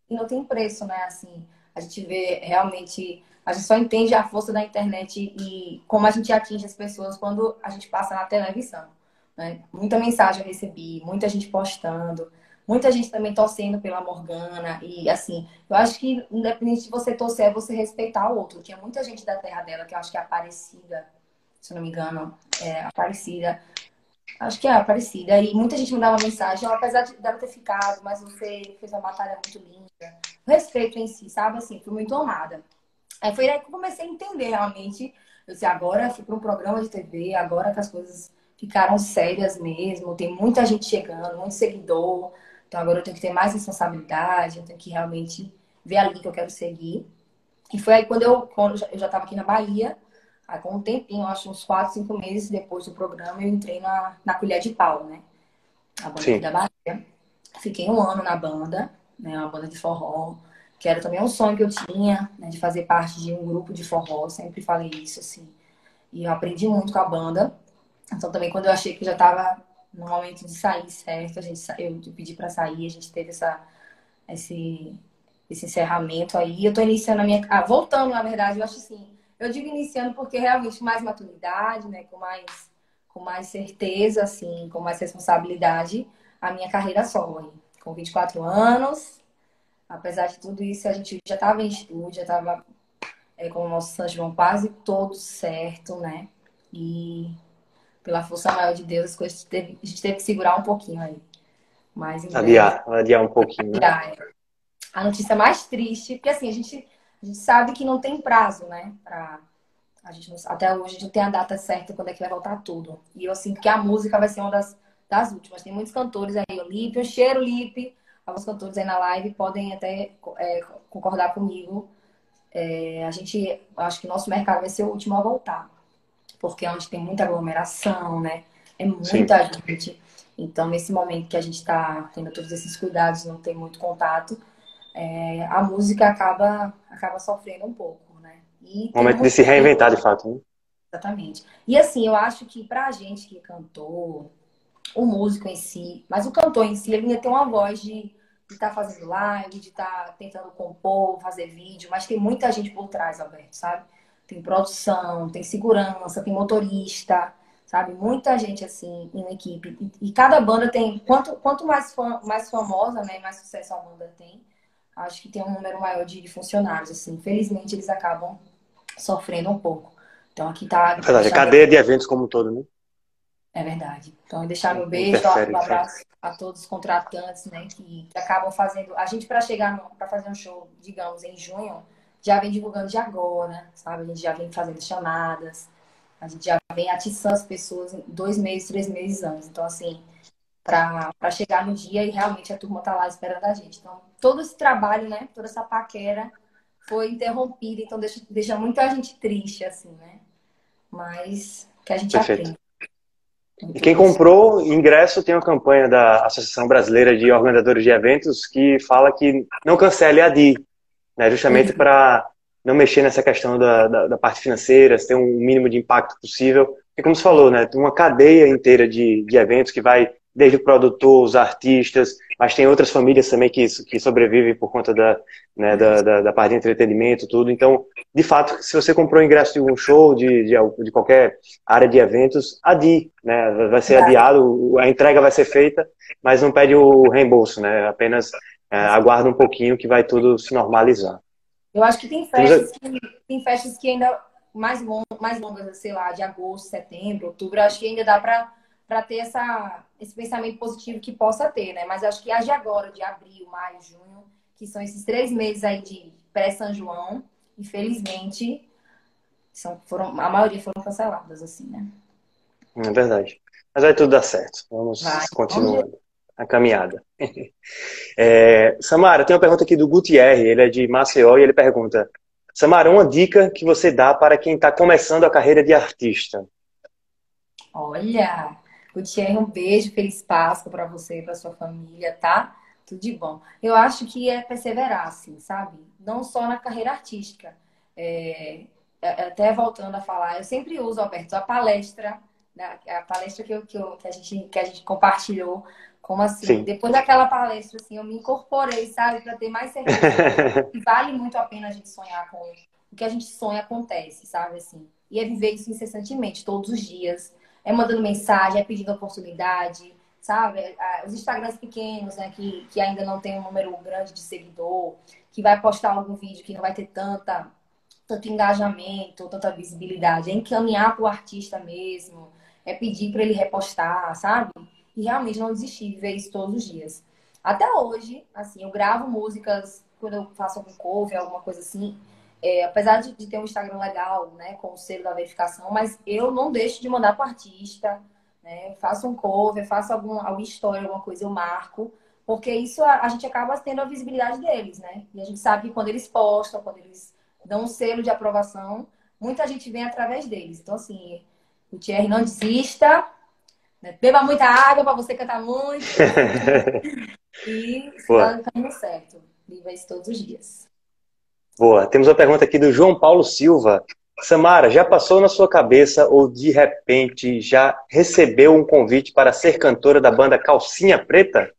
E não, não tem preço, né? Assim, a gente vê realmente... A gente só entende a força da internet e como a gente atinge as pessoas quando a gente passa na televisão. Né? Muita mensagem eu recebi, muita gente postando. Muita gente também torcendo pela Morgana. E assim, eu acho que independente de você torcer, é você respeitar o outro. Tinha muita gente da terra dela, que eu acho que é Aparecida, se não me engano, é Aparecida. Acho que é Aparecida. E muita gente me dava mensagem, apesar de dela ter ficado, mas você fez uma batalha muito linda. Respeito em si, sabe? Assim, fui muito honrada. Aí foi aí que eu comecei a entender realmente. Eu disse, agora fui para um programa de TV, agora que as coisas ficaram sérias mesmo, tem muita gente chegando, muito seguidor. Então agora eu tenho que ter mais responsabilidade, eu tenho que realmente ver a linha que eu quero seguir. E foi aí quando eu, quando eu já estava aqui na Bahia, aí com um tempinho, acho uns 4, 5 meses depois do programa, eu entrei na, na Colher de Pau, né? A banda Sim. da Bahia. Fiquei um ano na banda, né? Uma banda de forró, que era também um sonho que eu tinha, né? De fazer parte de um grupo de forró, sempre falei isso, assim. E eu aprendi muito com a banda. Então também quando eu achei que já estava no momento de sair certo, a gente, eu pedi para sair, a gente teve essa, esse, esse encerramento aí. Eu tô iniciando a minha. Ah, voltando, na verdade, eu acho assim. Eu digo iniciando porque realmente mais maturidade, né? Com mais, com mais certeza, assim, com mais responsabilidade, a minha carreira solo. Com 24 anos. Apesar de tudo isso, a gente já estava em estúdio, já estava é, com o nosso São João quase todo certo, né? E pela força maior de Deus, as coisas teve, a gente teve que segurar um pouquinho aí. Mas, adiar, breve, adiar um pouquinho. Né? Adiar, é. A notícia mais triste, porque assim, a gente, a gente sabe que não tem prazo, né? Pra, a gente não, até hoje a gente não tem a data certa quando é que vai voltar tudo. E eu sinto que a música vai ser uma das, das últimas. Tem muitos cantores aí, o Lipe, o Cheiro Lipe, alguns cantores aí na live podem até é, concordar comigo. É, a gente, acho que nosso mercado vai ser o último a voltar porque é onde tem muita aglomeração, né? É muita Sim. gente. Então, nesse momento que a gente está tendo todos esses cuidados, não tem muito contato, é, a música acaba, acaba sofrendo um pouco, né? E momento de se reinventar, de fato, né? Exatamente. E assim, eu acho que pra gente que cantou, o músico em si, mas o cantor em si, ele ia ter uma voz de estar tá fazendo live, de estar tá tentando compor, fazer vídeo, mas tem muita gente por trás, Alberto, sabe? tem produção, tem segurança, tem motorista, sabe? Muita gente assim em uma equipe. E, e cada banda tem, quanto, quanto mais, fam, mais famosa, né, mais sucesso a banda tem, acho que tem um número maior de, de funcionários, assim. Infelizmente eles acabam sofrendo um pouco. Então aqui tá. É verdade, a cadeia de eventos como um todo, né? É verdade. Então, deixar meu beijo, um abraço a todos os contratantes, né, que, que acabam fazendo. A gente, para chegar, para fazer um show, digamos, em junho, já vem divulgando de agora, sabe? A gente já vem fazendo chamadas, a gente já vem atiçando as pessoas dois meses, três meses antes. Então, assim, para chegar no dia e realmente a turma tá lá esperando a gente. Então, todo esse trabalho, né? Toda essa paquera foi interrompida, então deixa, deixa muita gente triste, assim, né? Mas que a gente Perfeito. aprende. E quem comprou ingresso tem uma campanha da Associação Brasileira de Organizadores de Eventos que fala que não cancele a DI, né? justamente uhum. para não mexer nessa questão da, da, da, parte financeira, ter um mínimo de impacto possível. E como você falou, né, uma cadeia inteira de, de eventos que vai desde o produtor, os artistas, mas tem outras famílias também que, que sobrevivem por conta da, né, da, da, da, parte de entretenimento, tudo. Então, de fato, se você comprou ingresso de um show, de, de, de qualquer área de eventos, adie, né? Vai ser adiado, a entrega vai ser feita, mas não pede o reembolso, né? Apenas é, aguarda um pouquinho que vai tudo se normalizar. Eu acho que tem festas que, tem festas que ainda mais, long, mais longas, sei lá, de agosto, setembro, outubro, acho que ainda dá para ter essa, esse pensamento positivo que possa ter, né? Mas acho que as de agora, de abril, maio, junho, que são esses três meses aí de pré-São João, infelizmente, são, foram, a maioria foram canceladas, assim, né? É verdade. Mas vai tudo dar certo. Vamos vai, continuando a caminhada. [LAUGHS] É, Samara, tem uma pergunta aqui do Gutierre, ele é de Maceió e ele pergunta: Samara, uma dica que você dá para quem está começando a carreira de artista? Olha, Gutierre, um beijo, feliz Páscoa para você e para sua família, tá? Tudo de bom. Eu acho que é perseverar, assim, sabe? Não só na carreira artística. É, é até voltando a falar, eu sempre uso, Alberto, a palestra, né? a palestra que, eu, que, eu, que, a gente, que a gente compartilhou como assim? Sim. Depois daquela palestra, assim, eu me incorporei, sabe, para ter mais certeza [LAUGHS] vale muito a pena a gente sonhar com o que a gente sonha acontece, sabe, assim. E é viver isso incessantemente, todos os dias. É mandando mensagem, é pedindo oportunidade, sabe? É, os Instagrams pequenos, né, que, que ainda não tem um número grande de seguidor, que vai postar algum vídeo que não vai ter tanta, tanto engajamento, tanta visibilidade. É encaminhar para o artista mesmo, é pedir para ele repostar, sabe? e realmente não desistir de ver isso todos os dias. Até hoje, assim, eu gravo músicas quando eu faço algum cover, alguma coisa assim. É, apesar de, de, ter um Instagram legal, né, com o selo da verificação, mas eu não deixo de mandar para artista, né, faço um cover, faço algum, alguma história, alguma coisa, eu marco, porque isso a, a, gente acaba tendo a visibilidade deles, né? E a gente sabe que quando eles postam, quando eles dão um selo de aprovação, muita gente vem através deles. Então, assim, o Thierry não desista, né? Beba muita água para você cantar muito. [LAUGHS] e está no caminho certo. Viva isso todos os dias. Boa. Temos uma pergunta aqui do João Paulo Silva. Samara, já passou na sua cabeça ou de repente já recebeu um convite para ser cantora da banda Calcinha Preta?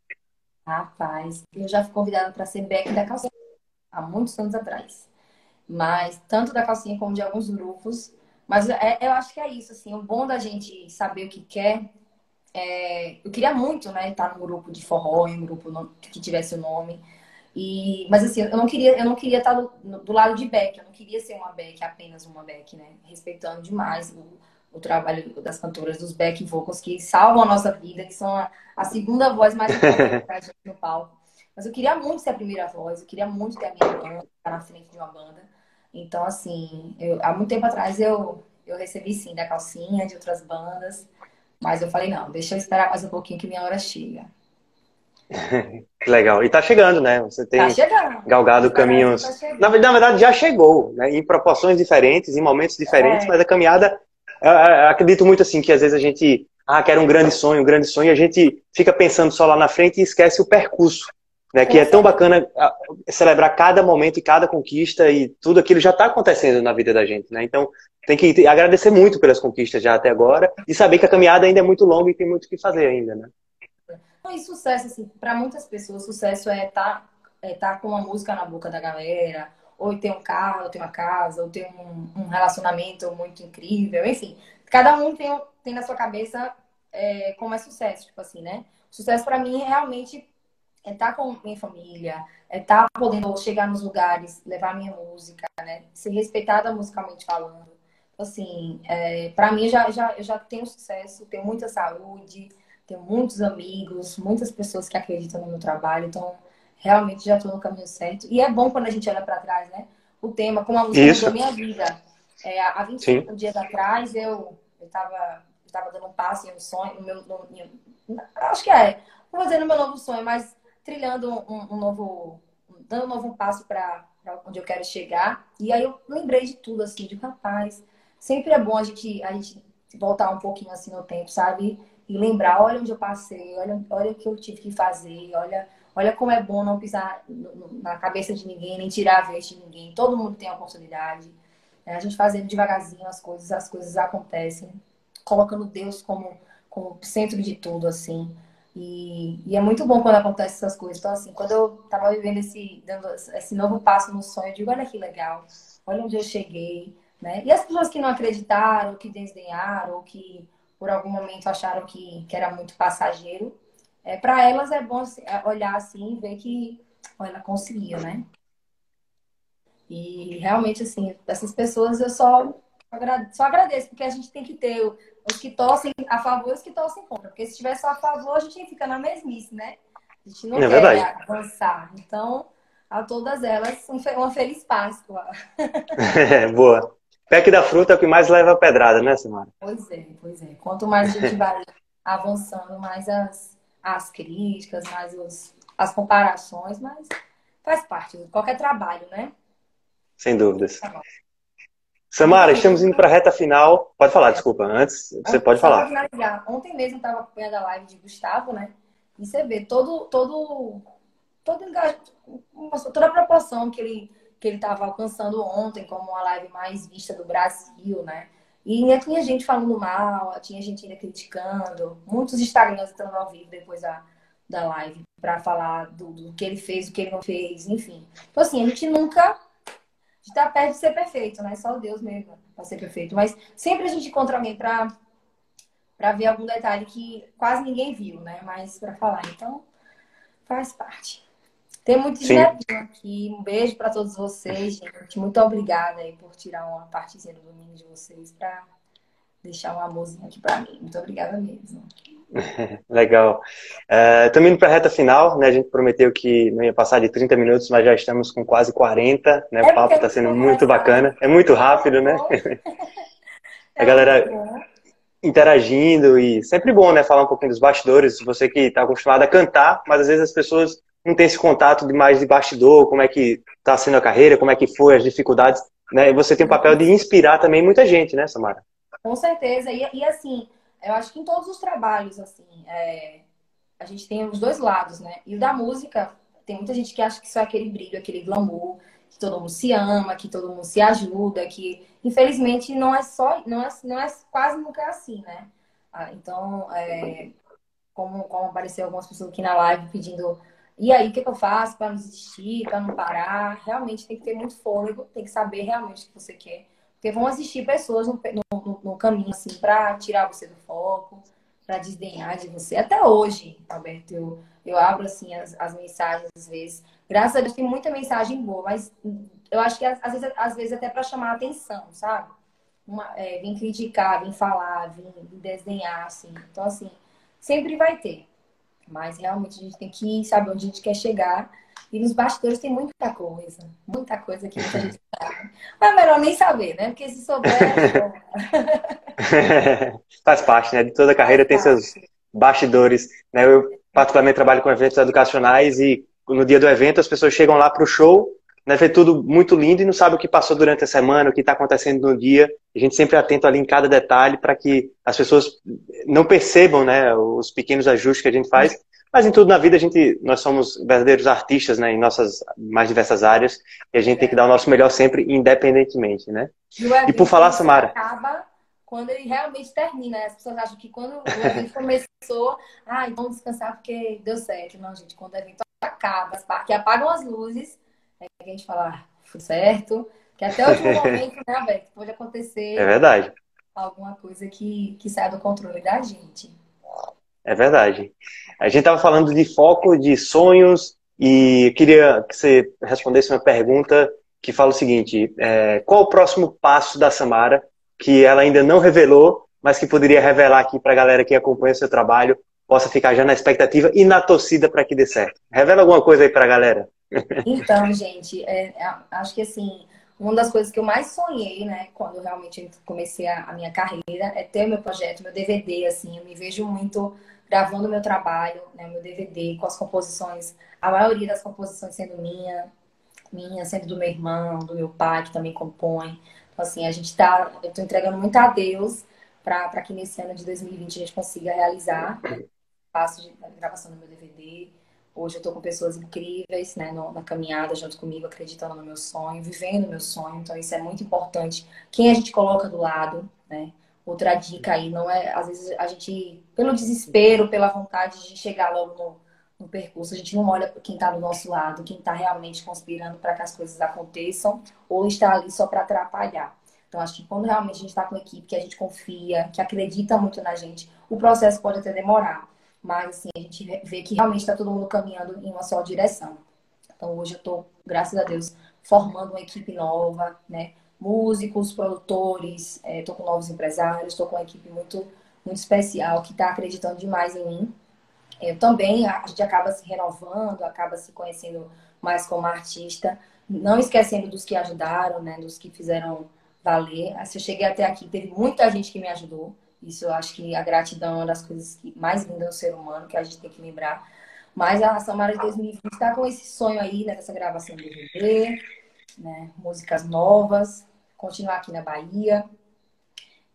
Rapaz, eu já fui convidada para ser back da Calcinha há muitos anos atrás. Mas tanto da Calcinha como de alguns grupos. Mas é, eu acho que é isso, assim, o bom da gente saber o que quer é, eu queria muito, né, estar num grupo de forró, em um grupo que tivesse o nome. E, mas assim, eu não queria, eu não queria estar do, do, lado de back, eu não queria ser uma back, apenas uma back, né? Respeitando demais o, o trabalho das cantoras dos back vocals que salvam a nossa vida, que são a, a segunda voz mais [LAUGHS] importante pra gente no palco. Mas eu queria muito ser a primeira voz, eu queria muito ter a minha banda, estar na frente de uma banda. Então, assim, eu, há muito tempo atrás eu, eu recebi sim da calcinha, de outras bandas. Mas eu falei, não, deixa eu esperar mais um pouquinho que minha hora chega. [LAUGHS] que legal. E tá chegando, né? Você tem tá galgado caminhos. Tá na, na, verdade, já chegou, né? Em proporções diferentes, em momentos diferentes, é. mas a caminhada. Eu, eu acredito muito assim que às vezes a gente. Ah, quer um grande sonho, um grande sonho, e a gente fica pensando só lá na frente e esquece o percurso. Né, que é tão bacana celebrar cada momento e cada conquista e tudo aquilo já está acontecendo na vida da gente, né? Então tem que agradecer muito pelas conquistas já até agora e saber que a caminhada ainda é muito longa e tem muito o que fazer ainda, né? E sucesso, assim, para muitas pessoas, sucesso é estar tá, é tá com uma música na boca da galera, ou ter um carro, ou ter uma casa, ou ter um, um relacionamento muito incrível, enfim. Cada um tem, tem na sua cabeça é, como é sucesso, tipo assim, né? Sucesso para mim realmente é estar tá com minha família, é estar tá podendo chegar nos lugares, levar minha música, né? Ser respeitada musicalmente falando. Assim, é, para mim já, já, eu já tenho sucesso, tenho muita saúde, tenho muitos amigos, muitas pessoas que acreditam no meu trabalho, então realmente já estou no caminho certo. E é bom quando a gente olha para trás, né? O tema, como a música Isso. mudou minha vida. É, há 25 Sim. dias atrás eu estava eu tava dando um passo em um sonho, no meu, no, no, acho que é, vou dizer no meu novo sonho, mas trilhando um, um novo, dando um novo passo para onde eu quero chegar. E aí eu lembrei de tudo, assim, de capaz. Sempre é bom a gente, a gente voltar um pouquinho assim no tempo, sabe? E lembrar, olha onde eu passei, olha, olha o que eu tive que fazer, olha, olha como é bom não pisar na cabeça de ninguém, nem tirar a vez de ninguém. Todo mundo tem a oportunidade. É, a gente fazendo devagarzinho as coisas, as coisas acontecem. Colocando Deus como, como centro de tudo, assim. E, e, é muito bom quando acontece essas coisas. Então, assim, quando eu tava vivendo esse, dando esse novo passo no sonho, eu digo, olha que legal, olha onde eu cheguei, né? E as pessoas que não acreditaram, que desdenharam, que por algum momento acharam que, que era muito passageiro, é, para elas é bom é, olhar assim e ver que ela conseguiu, né? E realmente, assim, essas pessoas eu só, só agradeço, porque a gente tem que ter os que torcem a favor e os que torcem contra. Porque se tivesse só a favor, a gente fica na mesmice, né? A gente não é quer verdade. avançar. Então, a todas elas, uma feliz Páscoa. [LAUGHS] Boa. Pé que da fruta é o que mais leva a pedrada, né, Samara? Pois é, pois é. Quanto mais a gente vai [LAUGHS] avançando, mais as, as críticas, mais os, as comparações, mas faz parte de qualquer trabalho, né? Sem dúvidas. Tá Samara, estamos indo para a reta final. Pode falar, desculpa. Antes, você pode falar. Finalizar. Ontem mesmo estava acompanhando a live de Gustavo, né? E você vê todo, todo, todo toda a proporção que ele que ele estava alcançando ontem como a live mais vista do Brasil, né? E ainda tinha gente falando mal, tinha gente ainda criticando, muitos Instagrams entrando ao vivo depois da, da live para falar do, do, que ele fez, do que ele não fez, enfim. Então, assim, a gente nunca está perto de ser perfeito, né? Só Deus mesmo para ser perfeito. Mas sempre a gente encontra alguém para para ver algum detalhe que quase ninguém viu, né? Mas para falar, então faz parte. Tem muito netinho aqui. Um beijo para todos vocês, gente. Muito obrigada aí por tirar uma partezinha do domingo de vocês para deixar um amorzinho aqui para mim. Muito obrigada mesmo. [LAUGHS] Legal. Estamos uh, indo para a reta final, né? A gente prometeu que não ia passar de 30 minutos, mas já estamos com quase 40, né? É o papo está sendo muito bacana. É muito rápido, né? [LAUGHS] a galera interagindo e sempre bom, né? Falar um pouquinho dos bastidores. Você que está acostumado a cantar, mas às vezes as pessoas não tem esse contato de mais de bastidor, como é que está sendo a carreira, como é que foi, as dificuldades, né? E você tem o papel de inspirar também muita gente, né, Samara? Com certeza. E, e assim, eu acho que em todos os trabalhos, assim, é, a gente tem os dois lados, né? E o da música, tem muita gente que acha que só é aquele brilho, aquele glamour, que todo mundo se ama, que todo mundo se ajuda, que infelizmente não é só, não é, não é quase nunca é assim, né? Ah, então, é, como, como apareceu algumas pessoas aqui na live pedindo e aí, o que, que eu faço para não desistir, para não parar? Realmente tem que ter muito fôlego, tem que saber realmente o que você quer. Porque vão existir pessoas no, no, no caminho, assim, para tirar você do foco, para desdenhar de você. Até hoje, Alberto, eu, eu abro, assim, as, as mensagens, às vezes. Graças a Deus tem muita mensagem boa, mas eu acho que às vezes, às vezes até para chamar a atenção, sabe? Uma, é, vem criticar, vem falar, vem desdenhar, assim. Então, assim, sempre vai ter. Mas realmente a gente tem que saber onde a gente quer chegar. E nos bastidores tem muita coisa. Muita coisa que a gente [LAUGHS] sabe. Mas é melhor nem saber, né? Porque se souber. É [LAUGHS] [LAUGHS] Faz parte, né? De toda a carreira Faz tem parte. seus bastidores. Né? Eu, particularmente, trabalho com eventos educacionais e no dia do evento as pessoas chegam lá para o show né, vê tudo muito lindo e não sabe o que passou durante a semana, o que está acontecendo no dia. A gente sempre atento ali em cada detalhe para que as pessoas não percebam né, os pequenos ajustes que a gente faz. Mas em tudo na vida a gente, nós somos verdadeiros artistas, né, em nossas mais diversas áreas, e a gente tem que dar o nosso melhor sempre, independentemente, né? E, e por falar, Samara. Acaba quando ele realmente termina. Né? As pessoas acham que quando o evento começou, ah, vamos descansar porque deu certo. Não, gente, quando o evento acaba, que apagam as luzes, é que a gente fala, ah, foi certo, que até o último [LAUGHS] momento, né, Alberto, pode acontecer. É verdade. Alguma coisa que, que sai do controle da gente. É verdade. A gente estava falando de foco, de sonhos, e eu queria que você respondesse uma pergunta que fala o seguinte: é, qual o próximo passo da Samara que ela ainda não revelou, mas que poderia revelar aqui para a galera que acompanha o seu trabalho, possa ficar já na expectativa e na torcida para que dê certo? Revela alguma coisa aí para a galera. Então, gente, é, é, acho que assim, uma das coisas que eu mais sonhei, né, quando realmente comecei a, a, minha carreira, é ter o meu projeto, meu DVD, assim, eu me vejo muito gravando meu trabalho, né, meu DVD, com as composições, a maioria das composições sendo minha, minha, sendo do meu irmão, do meu pai, que também compõe. Então, assim, a gente tá, eu tô entregando muito a Deus para que nesse ano de 2020 a gente consiga realizar passo de gravação do meu DVD, Hoje eu estou com pessoas incríveis, né, no, na caminhada junto comigo, acreditando no meu sonho, vivendo o meu sonho. Então isso é muito importante. Quem a gente coloca do lado, né? outra dica aí, não é? Às vezes a gente, pelo desespero, pela vontade de chegar logo no, no percurso, a gente não olha quem está do nosso lado, quem está realmente conspirando para que as coisas aconteçam, ou está ali só para atrapalhar. Então, acho que quando realmente a gente está com uma equipe que a gente confia, que acredita muito na gente, o processo pode até demorar. Mas, assim, a gente vê que realmente está todo mundo caminhando em uma só direção. Então, hoje eu estou, graças a Deus, formando uma equipe nova, né? músicos, produtores, estou é, com novos empresários, estou com uma equipe muito, muito especial que está acreditando demais em mim. Eu também, a gente acaba se renovando, acaba se conhecendo mais como artista, não esquecendo dos que ajudaram, né, dos que fizeram valer. Se eu cheguei até aqui, teve muita gente que me ajudou. Isso eu acho que a gratidão é uma das coisas que mais lindas do ser humano, que a gente tem que lembrar. Mas a Samara de 2020 está com esse sonho aí, né, dessa gravação do DVD, né, músicas novas, continuar aqui na Bahia.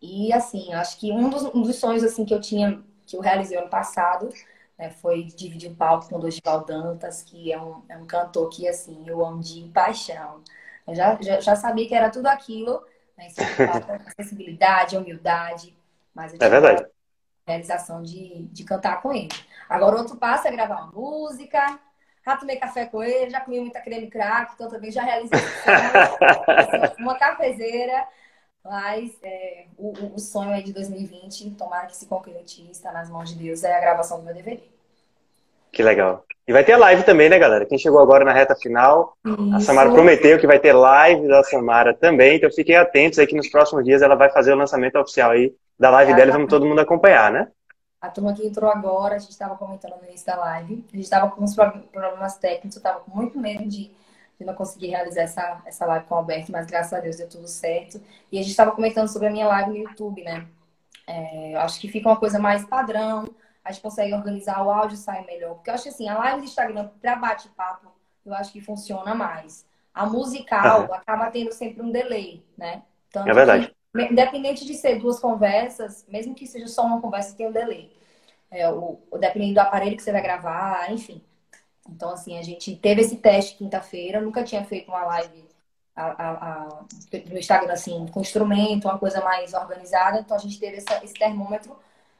E assim, acho que um dos, um dos sonhos assim que eu tinha, que eu realizei ano passado, né, foi dividir o palco com o Dorival Dantas, que é um, é um cantor que assim, eu amo de paixão. Eu já, já, já sabia que era tudo aquilo, né, acessibilidade, [LAUGHS] humildade, mas é verdade. a realização de, de cantar com ele. Agora, outro passo é gravar uma música, já tomei café com ele, já comi muita creme crack, então também já realizei [LAUGHS] uma cafezeira. Mas é, o, o, sonho aí de 2020, tomara que se concretize, está nas mãos de Deus, é a gravação do meu DVD. Que legal. E vai ter live também, né, galera? Quem chegou agora na reta final, Isso. a Samara prometeu que vai ter live da Samara também, então fiquem atentos aí que nos próximos dias ela vai fazer o lançamento oficial aí da live é, dela e vamos todo mundo acompanhar, né? A turma que entrou agora, a gente estava comentando no início da live, a gente estava com uns problemas técnicos, eu estava com muito medo de, de, não conseguir realizar essa, essa live com o Alberto, mas graças a Deus deu tudo certo. E a gente estava comentando sobre a minha live no YouTube, né? É, eu acho que fica uma coisa mais padrão, a gente consegue organizar, o áudio sai melhor. Porque eu acho que assim, a live do Instagram para bate-papo, eu acho que funciona mais. A musical [LAUGHS] acaba tendo sempre um delay, né? Tanto é verdade. Independente de ser duas conversas, mesmo que seja só uma conversa, tem um delay. É, o, dependendo do aparelho que você vai gravar, enfim. Então, assim, a gente teve esse teste quinta-feira, nunca tinha feito uma live a, a, a, no Instagram, assim, com instrumento, uma coisa mais organizada. Então, a gente teve essa, esse termômetro.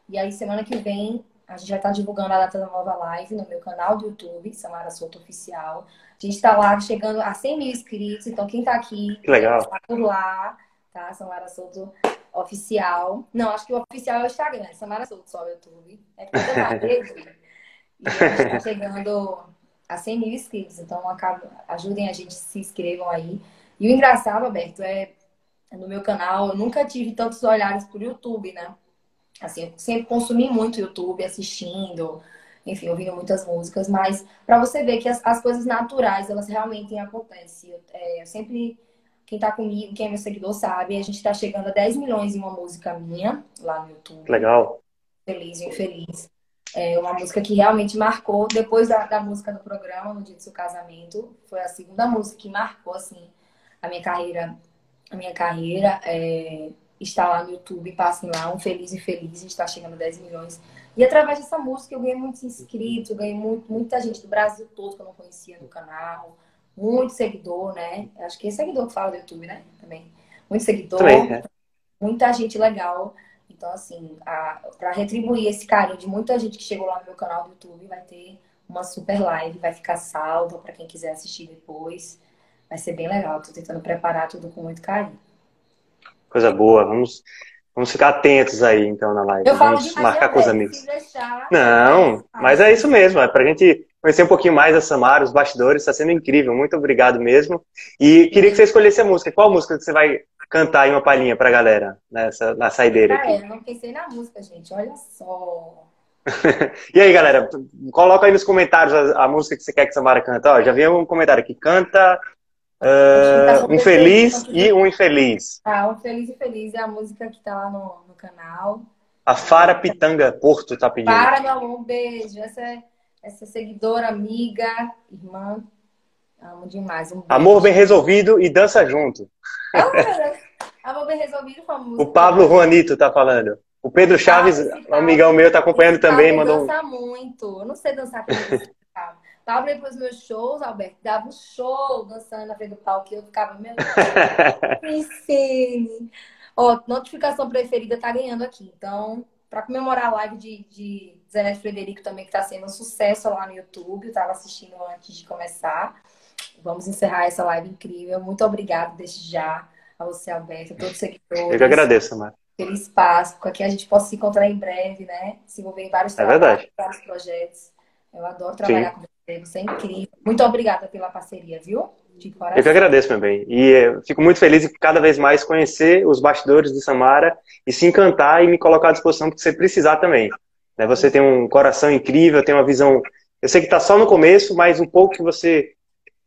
E aí, semana que vem, a gente já está divulgando a data da nova live no meu canal do YouTube, Samara Souto Oficial. A gente está lá chegando a 100 mil inscritos. Então, quem está aqui, que legal. Tá por lá tá? Samara Souto Oficial. Não, acho que o oficial é o Instagram, Samara Souto só o YouTube. É coisa da rede. E a gente tá chegando a 100 mil inscritos, então acabo, ajudem a gente, se inscrevam aí. E o engraçado, Alberto, é no meu canal, eu nunca tive tantos olhares por YouTube, né? Assim, eu sempre consumi muito YouTube, assistindo, enfim, ouvindo muitas músicas, mas para você ver que as, as, coisas naturais, elas realmente acontecem. Eu, é, eu sempre quem tá comigo, quem é meu seguidor sabe, a gente tá chegando a 10 milhões em uma música minha lá no YouTube. Legal. Feliz e infeliz. É uma música que realmente marcou, depois da, da música do programa, no dia do seu casamento, foi a segunda música que marcou, assim, a minha carreira. A minha carreira é, está lá no YouTube, passem lá, um Feliz e Feliz, a gente está chegando a 10 milhões. E através dessa música eu ganhei muitos inscritos, ganhei muito, muita gente do Brasil todo que eu não conhecia no canal muito seguidor, né? Acho que é seguidor que fala do YouTube, né? Também. Muito seguidor, Também, é. muita gente legal. Então, assim, para retribuir esse carinho de muita gente que chegou lá no meu canal do YouTube, vai ter uma super live, vai ficar salva para quem quiser assistir depois. Vai ser bem legal. Tô tentando preparar tudo com muito carinho. Coisa boa. Vamos, vamos ficar atentos aí, então, na live. Eu vamos marcar com os amigos. Deixar, Não, mas é isso mesmo. É pra gente conhecer um pouquinho mais da Samara, os bastidores, está sendo incrível. Muito obrigado mesmo. E queria que você escolhesse a música. Qual música que você vai cantar aí uma palhinha para a galera nessa, na saideira? Ah, é, não pensei na música, gente. Olha só. [LAUGHS] e aí, galera, coloca aí nos comentários a, a, música que você quer que a Samara canta. Ó, já vi um comentário aqui. Canta uh, um feliz e um infeliz. Ah, um feliz e feliz é a música que está lá no, no canal. A Fara Pitanga Porto tá pedindo. Para, meu amor, um beijo. Essa é essa seguidora, amiga, irmã. Amo demais. Um Amor bem resolvido e dança junto. Amor bem resolvido música. O Pablo Juanito tá falando. O Pedro Chaves, um amigão meu, tá acompanhando também. Pablo mandou dança muito. Eu não sei dançar com esse [LAUGHS] Pablo. Pablo, depois dos meus shows, Alberto, dava um show dançando na frente do palco e eu ficava, meu Deus, [LAUGHS] me ensine. Ó, notificação preferida tá ganhando aqui. Então, para comemorar a live de, de Zé Frederico também, que está sendo um sucesso lá no YouTube. Eu estava assistindo antes de começar. Vamos encerrar essa live incrível. Muito obrigada desde já a você, Alberto, a todos os seguidores. Eu que agradeço, Mar. Pelo espaço, para que a gente possa se encontrar em breve, né? Se envolver em vários, é trabalhos, vários projetos. Eu adoro trabalhar Sim. com você, você é incrível. Muito obrigada pela parceria, viu? Eu que agradeço, meu bem. E eu fico muito feliz em cada vez mais conhecer os bastidores do Samara e se encantar e me colocar à disposição para você precisar também. Né? Você tem um coração incrível, tem uma visão. Eu sei que está só no começo, mas um pouco que você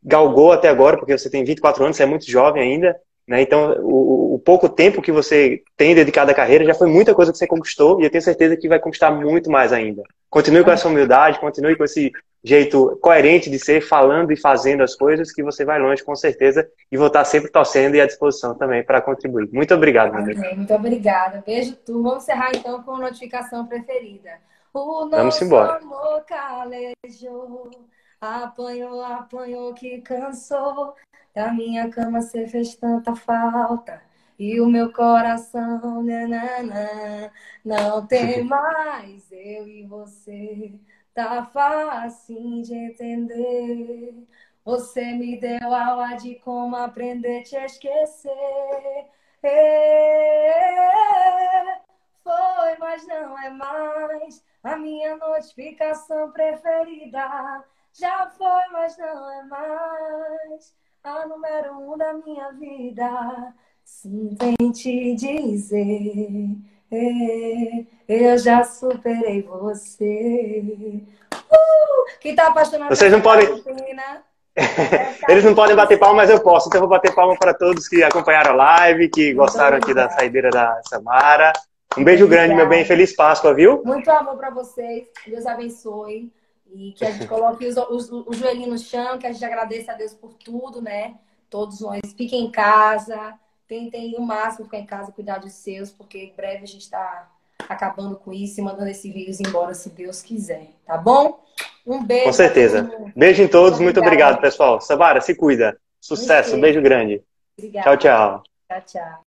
galgou até agora, porque você tem 24 anos, você é muito jovem ainda. Né? Então, o, o, pouco tempo que você tem dedicado à carreira já foi muita coisa que você conquistou e eu tenho certeza que vai conquistar muito mais ainda. Continue com essa humildade, continue com esse jeito coerente de ser, falando e fazendo as coisas, que você vai longe com certeza e vou estar sempre torcendo e à disposição também para contribuir. Muito obrigado, meu amigo. Muito obrigada. Beijo tu. Vamos encerrar então com a notificação preferida. O nosso Vamos embora. amor calejou, apanhou, apanhou que cansou. Da minha cama você fez tanta falta. E o meu coração, nanana, não tem [LAUGHS] mais eu e você tá fácil de entender. Você me deu aula de como aprender a te esquecer. É, foi, mas não é mais a minha notificação preferida. Já foi, mas não é mais a número um da minha vida. Em te dizer. É, eu já superei você. Uh, quem tá apaixonado Vocês não podem. [LAUGHS] Eles não podem bater palma, mas eu posso. Então eu vou bater palma para todos que acompanharam a live, que gostaram aqui da saideira da Samara. Um beijo grande, meu bem. Feliz Páscoa, viu? Muito amor para vocês. Deus abençoe. E que a gente coloque os, os, o joelhinho no chão, que a gente agradeça a Deus por tudo, né? Todos nós. Fiquem em casa tentem o máximo ficar em casa, cuidar dos seus, porque em breve a gente está acabando com isso e mandando esse vírus embora, se Deus quiser. Tá bom? Um beijo. Com certeza. Beijo em todos. Muito obrigado, pessoal. Samara, se cuida. Sucesso. Um beijo grande. Obrigada. Tchau, tchau. Tchau, tchau.